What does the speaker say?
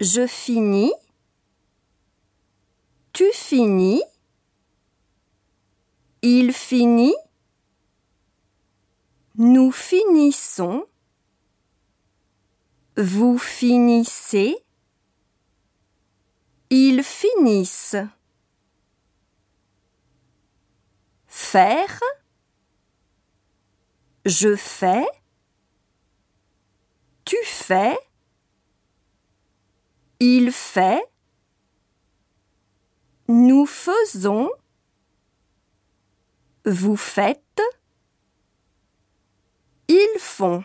Je finis. Tu finis. Il finit. Nous finissons. Vous finissez. Ils finissent. Faire. Je fais. Tu fais. Il fait. Nous faisons. Vous faites. Ils font.